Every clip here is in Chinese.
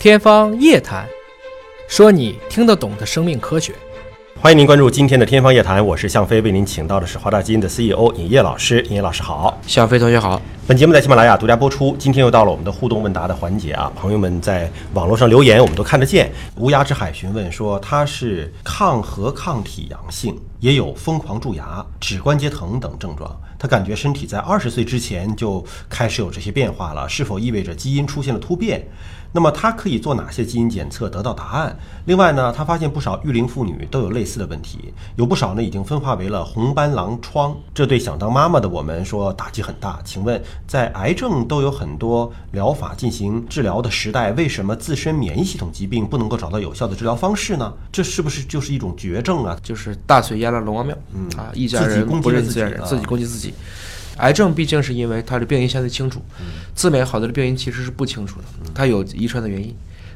天方夜谭，说你听得懂的生命科学。欢迎您关注今天的《天方夜谭》，我是向飞，为您请到的是华大基因的 CEO 尹烨老师。尹烨老师好，向飞同学好。本节目在喜马拉雅独家播出。今天又到了我们的互动问答的环节啊，朋友们在网络上留言，我们都看得见。无涯之海询问说他是抗核抗体阳性，也有疯狂蛀牙、指关节疼等症状。他感觉身体在二十岁之前就开始有这些变化了，是否意味着基因出现了突变？那么他可以做哪些基因检测得到答案？另外呢，他发现不少育龄妇女都有类似的问题，有不少呢已经分化为了红斑狼疮，这对想当妈妈的我们说打击很大。请问，在癌症都有很多疗法进行治疗的时代，为什么自身免疫系统疾病不能够找到有效的治疗方式呢？这是不是就是一种绝症啊？就是大水淹了龙王庙，嗯啊，一家人不认自己人，自己攻击自己。癌症毕竟是因为它的病因相对清楚，自免好多的病因其实是不清楚的，它有遗传的原因，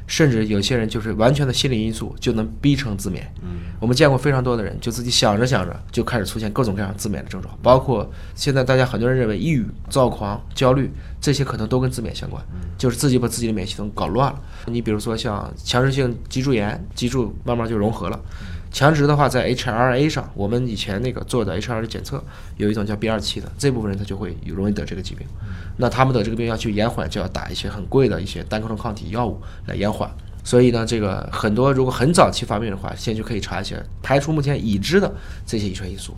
甚至有些人就是完全的心理因素就能逼成自免。我们见过非常多的人，就自己想着想着就开始出现各种各样自免的症状，包括现在大家很多人认为抑郁、躁狂、焦虑这些可能都跟自免相关，就是自己把自己的免疫系统搞乱了。你比如说像强直性脊柱炎，脊柱慢慢就融合了。强直的话，在 HRA 上，我们以前那个做的 HRA 检测，有一种叫 B 二七的，这部分人他就会容易得这个疾病。那他们得这个病要去延缓，就要打一些很贵的一些单克隆抗体药物来延缓。所以呢，这个很多如果很早期发病的话，先就可以查一些，排除目前已知的这些遗传因素。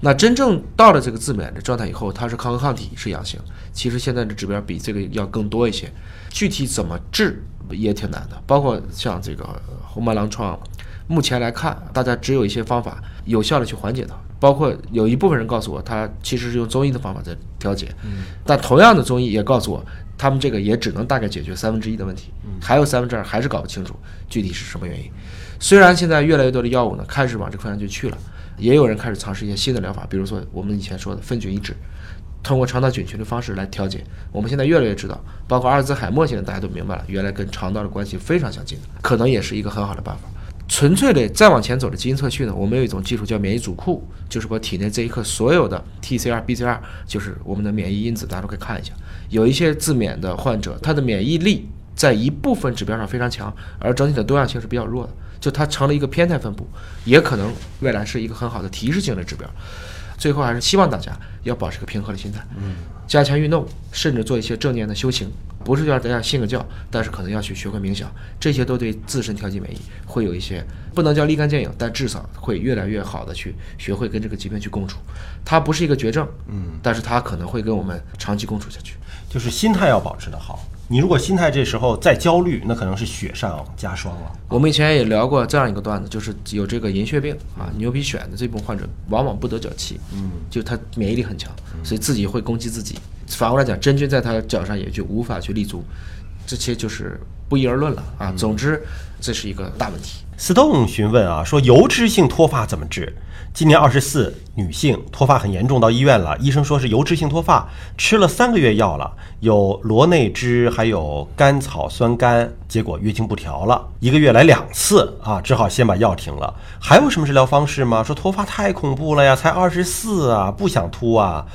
那真正到了这个自免的状态以后，它是抗核抗体是阳性，其实现在的指标比这个要更多一些。具体怎么治也挺难的，包括像这个红斑狼疮。目前来看，大家只有一些方法有效的去缓解它，包括有一部分人告诉我，他其实是用中医的方法在调节，但同样的中医也告诉我，他们这个也只能大概解决三分之一的问题，还有三分之二还是搞不清楚具体是什么原因。虽然现在越来越多的药物呢开始往这方向就去了，也有人开始尝试一些新的疗法，比如说我们以前说的分菌抑制，通过肠道菌群的方式来调节。我们现在越来越知道，包括阿尔兹海默，现在大家都明白了，原来跟肠道的关系非常相近的，可能也是一个很好的办法。纯粹的再往前走的基因测序呢，我们有一种技术叫免疫组库，就是把体内这一刻所有的 TCR、BCR，就是我们的免疫因子，大家都可以看一下。有一些自免的患者，他的免疫力在一部分指标上非常强，而整体的多样性是比较弱的，就它成了一个偏态分布，也可能未来是一个很好的提示性的指标。最后还是希望大家要保持个平和的心态，嗯，加强运动，甚至做一些正念的修行。不是要大家信个教，但是可能要去学会冥想，这些都对自身调节免疫会有一些，不能叫立竿见影，但至少会越来越好的去学会跟这个疾病去共处。它不是一个绝症，嗯，但是它可能会跟我们长期共处下去。就是心态要保持的好。你如果心态这时候再焦虑，那可能是雪上加霜了。我们以前也聊过这样一个段子，就是有这个银屑病啊，牛皮癣的这部分患者，往往不得脚气，嗯，就他免疫力很强，所以自己会攻击自己。反过来讲，真菌在他脚上也就无法去立足，这些就是不一而论了啊。总之，这是一个大问题。Stone 询问啊，说油脂性脱发怎么治？今年二十四，女性，脱发很严重，到医院了，医生说是油脂性脱发，吃了三个月药了，有螺内脂，还有甘草酸苷，结果月经不调了，一个月来两次啊，只好先把药停了。还有什么治疗方式吗？说脱发太恐怖了呀，才二十四啊，不想秃啊。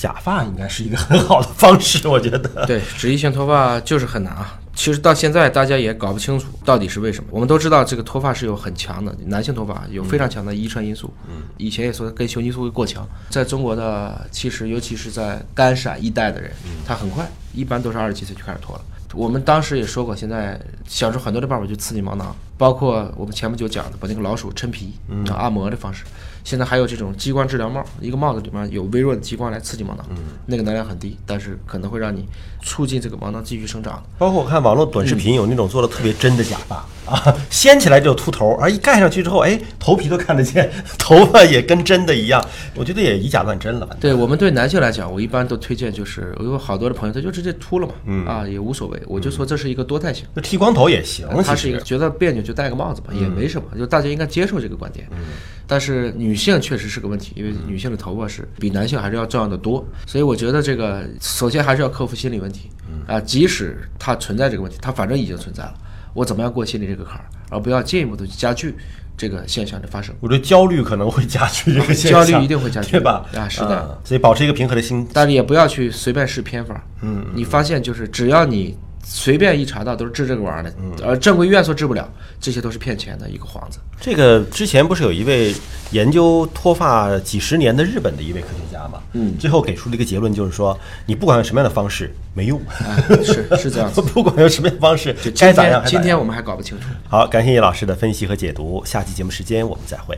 假发应该是一个很好的方式，我觉得。对，脂溢性脱发就是很难啊。其实到现在大家也搞不清楚到底是为什么。我们都知道这个脱发是有很强的男性脱发有非常强的遗传因素。嗯。以前也说跟雄激素会过强，在中国的其实尤其是在肝闪一带的人，他很快一般都是二十几岁就开始脱了。我们当时也说过，现在想出很多的办法去刺激毛囊，包括我们前不久讲的把那个老鼠抻皮按摩的方式。现在还有这种激光治疗帽，一个帽子里面有微弱的激光来刺激毛囊，那个能量很低，但是可能会让你促进这个毛囊继续生长。包括我看网络短视频有那种做的特别真的假发啊，掀起来就秃头，而一盖上去之后，哎，头皮都看得见，头发也跟真的一样。我觉得也以假乱真了。对我们对男性来讲，我一般都推荐就是我有好多的朋友他就直接秃了嘛，啊也无所谓，我就说这是一个多态性。那剃光头也行，他是一个觉得别扭就戴个帽子吧，也没什么，就大家应该接受这个观点。但是女性确实是个问题，因为女性的头发是比男性还是要重要的多，所以我觉得这个首先还是要克服心理问题，啊，即使它存在这个问题，它反正已经存在了，我怎么样过心理这个坎儿，而不要进一步的去加剧这个现象的发生。我觉得焦虑可能会加剧这个现象，焦虑一定会加剧，对吧？啊，是的，所以保持一个平和的心，但是也不要去随便试偏方。嗯，你发现就是只要你。随便一查到都是治这个玩意儿的，呃，正规医院说治不了，这些都是骗钱的一个幌子。这个之前不是有一位研究脱发几十年的日本的一位科学家嘛？嗯，最后给出了一个结论，就是说你不管用什么样的方式没用，是是这样子，不管用什么样的方式该咋样，今天我们还搞不清楚。好，感谢叶老师的分析和解读，下期节目时间我们再会。